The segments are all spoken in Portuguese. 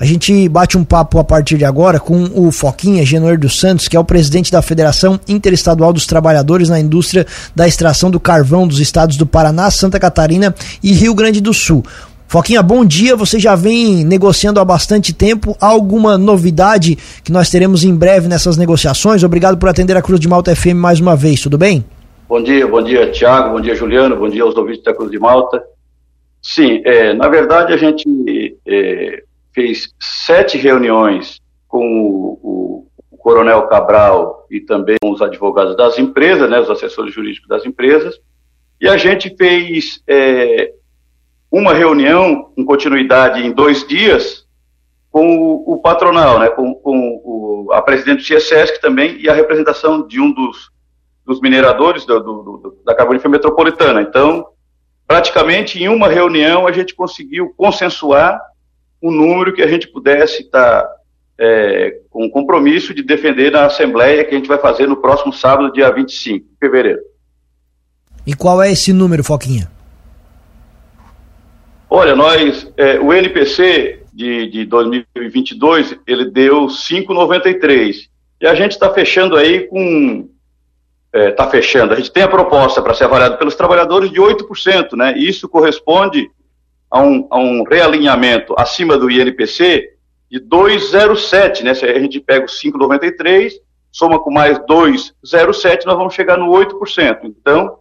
A gente bate um papo a partir de agora com o Foquinha Genoer dos Santos, que é o presidente da Federação Interestadual dos Trabalhadores na Indústria da Extração do Carvão dos estados do Paraná, Santa Catarina e Rio Grande do Sul. Foquinha, bom dia. Você já vem negociando há bastante tempo. Há alguma novidade que nós teremos em breve nessas negociações? Obrigado por atender a Cruz de Malta FM mais uma vez, tudo bem? Bom dia, bom dia, Tiago, bom dia, Juliano, bom dia aos ouvintes da Cruz de Malta. Sim, é, na verdade a gente é, fez sete reuniões com o, o, Coronel Cabral e também com os advogados das empresas, né, os assessores jurídicos das empresas, e a gente fez é, uma reunião em continuidade em dois dias com o, o patronal, né, com, com o, a presidente do CSESC também e a representação de um dos, dos mineradores do, do, do, da carbonífera metropolitana. Então, praticamente em uma reunião a gente conseguiu consensuar um número que a gente pudesse estar é, com compromisso de defender na Assembleia que a gente vai fazer no próximo sábado, dia 25 de fevereiro. E qual é esse número, Foquinha? Olha, nós, é, o NPC de, de 2022, ele deu 5,93. E a gente está fechando aí com está é, tá fechando. A gente tem a proposta para ser avaliado pelos trabalhadores de 8%, né? Isso corresponde a um, a um realinhamento acima do INPC de 2,07, né? Se a gente pega os 5,93, soma com mais 2,07, nós vamos chegar no 8%. Então,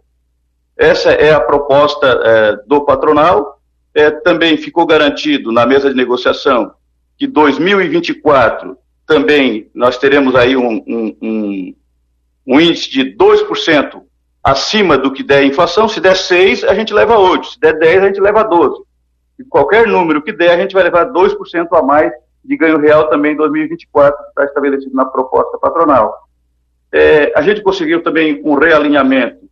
essa é a proposta é, do patronal. É, também ficou garantido na mesa de negociação que 2024 também nós teremos aí um, um, um um índice de 2% acima do que der a inflação, se der 6, a gente leva 8, se der 10, a gente leva 12. E qualquer número que der, a gente vai levar 2% a mais de ganho real também em 2024, que está estabelecido na proposta patronal. É, a gente conseguiu também um realinhamento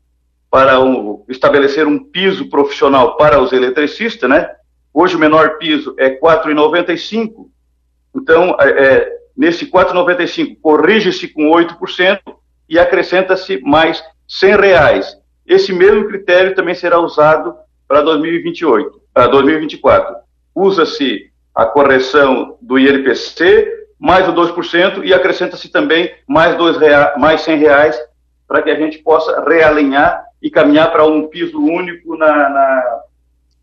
para um, estabelecer um piso profissional para os eletricistas, né? Hoje o menor piso é 4,95. Então, é, é nesse 4,95 corrige-se com 8%, e acrescenta-se mais 100 reais. Esse mesmo critério também será usado para 2028, para 2024. Usa-se a correção do INPC mais o 2% e acrescenta-se também mais, dois rea mais 100 reais para que a gente possa realinhar e caminhar para um piso único na, na,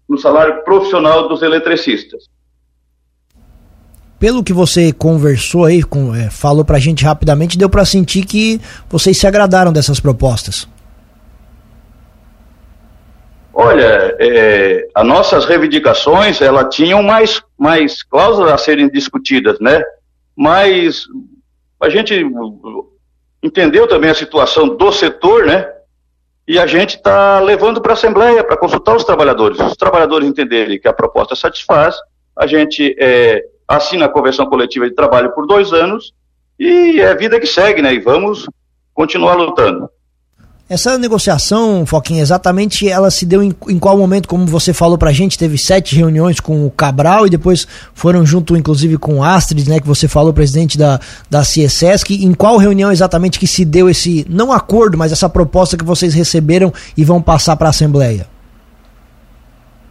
no salário profissional dos eletricistas pelo que você conversou aí, com, é, falou pra gente rapidamente, deu para sentir que vocês se agradaram dessas propostas. Olha, é, as nossas reivindicações, ela tinham mais, mais cláusulas a serem discutidas, né? Mas a gente entendeu também a situação do setor, né? E a gente está levando para a Assembleia para consultar os trabalhadores. Os trabalhadores entenderem que a proposta satisfaz, a gente é, assina a convenção coletiva de trabalho por dois anos e é vida que segue, né? E vamos continuar lutando. Essa negociação, Foquinha, exatamente ela se deu em, em, qual momento, como você falou pra gente, teve sete reuniões com o Cabral e depois foram junto, inclusive, com o Astrid, né, que você falou, presidente da, da CIESESC. Em qual reunião exatamente que se deu esse, não acordo, mas essa proposta que vocês receberam e vão passar para a Assembleia?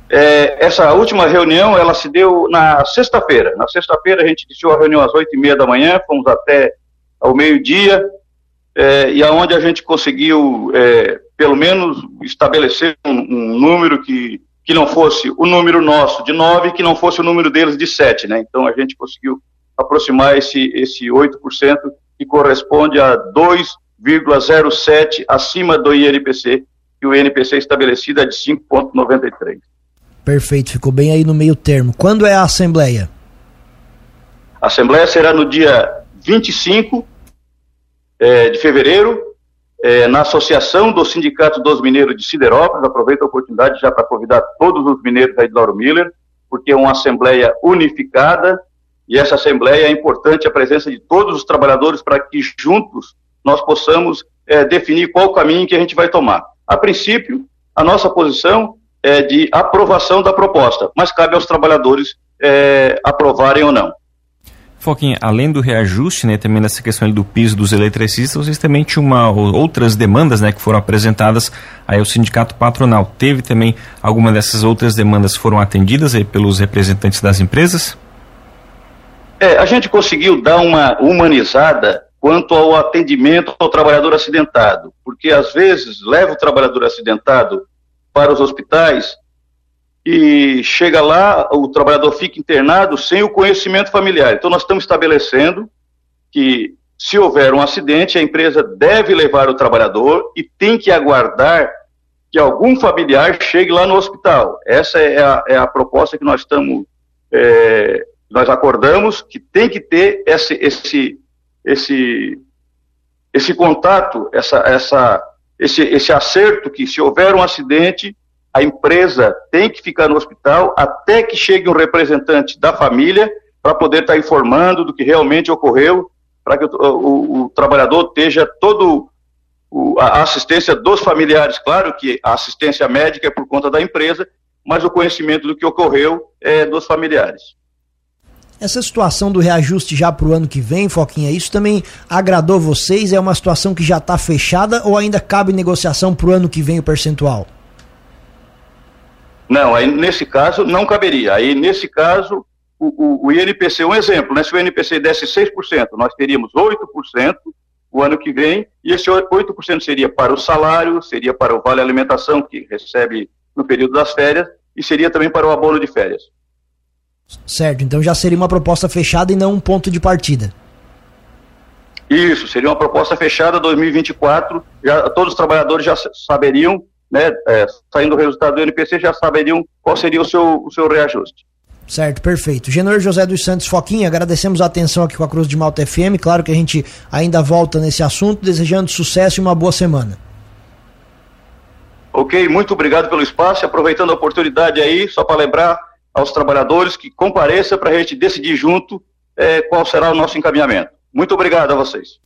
É, essa última reunião, ela se deu na sexta-feira. Na sexta-feira a gente iniciou a reunião às oito e meia da manhã, fomos até ao meio-dia, é, e aonde a gente conseguiu, é, pelo menos, estabelecer um, um, número que, que não fosse o número nosso de nove, que não fosse o número deles de sete, né? Então a gente conseguiu aproximar esse, esse 8%, que corresponde a 2,07 acima do INPC, que o INPC estabelecido é de 5,93. Perfeito, ficou bem aí no meio termo. Quando é a Assembleia? A Assembleia será no dia 25 é, de fevereiro, é, na Associação do Sindicato dos Mineiros de Siderópolis. Aproveito a oportunidade já para convidar todos os mineiros aí de Lauro Miller, porque é uma Assembleia unificada e essa Assembleia é importante a presença de todos os trabalhadores para que juntos nós possamos é, definir qual o caminho que a gente vai tomar. A princípio, a nossa posição é, de aprovação da proposta, mas cabe aos trabalhadores é, aprovarem ou não. Foquinha, além do reajuste, né, também nessa questão do piso dos eletricistas, vocês também tinham uma, outras demandas, né, que foram apresentadas aí ao sindicato patronal. Teve também alguma dessas outras demandas foram atendidas aí pelos representantes das empresas? É, a gente conseguiu dar uma humanizada quanto ao atendimento ao trabalhador acidentado, porque às vezes leva o trabalhador acidentado para os hospitais e chega lá, o trabalhador fica internado sem o conhecimento familiar. Então nós estamos estabelecendo que se houver um acidente, a empresa deve levar o trabalhador e tem que aguardar que algum familiar chegue lá no hospital. Essa é a, é a proposta que nós estamos, é, nós acordamos que tem que ter esse, esse esse, esse contato, essa, essa, esse, esse acerto que se houver um acidente, a empresa tem que ficar no hospital até que chegue um representante da família para poder estar tá informando do que realmente ocorreu, para que o, o, o, trabalhador esteja todo o, a assistência dos familiares, claro que a assistência médica é por conta da empresa, mas o conhecimento do que ocorreu é dos familiares. Essa situação do reajuste já para o ano que vem, Foquinha, isso também agradou vocês? É uma situação que já está fechada ou ainda cabe negociação para o ano que vem o percentual? Não, aí nesse caso não caberia. Aí nesse caso, o, o, o INPC, um exemplo, né? se o INPC desse 6%, nós teríamos 8% o ano que vem, e esse 8% seria para o salário, seria para o vale alimentação que recebe no período das férias, e seria também para o abono de férias. Certo, então já seria uma proposta fechada e não um ponto de partida. Isso, seria uma proposta fechada 2024, já, todos os trabalhadores já saberiam, né, é, saindo o resultado do NPC, já saberiam qual seria o seu, o seu reajuste. Certo, perfeito. Genor José dos Santos Foquinha, agradecemos a atenção aqui com a Cruz de Malta FM. Claro que a gente ainda volta nesse assunto, desejando sucesso e uma boa semana. Ok, muito obrigado pelo espaço. Aproveitando a oportunidade aí, só para lembrar, aos trabalhadores que compareça para a gente decidir junto é, qual será o nosso encaminhamento. Muito obrigado a vocês.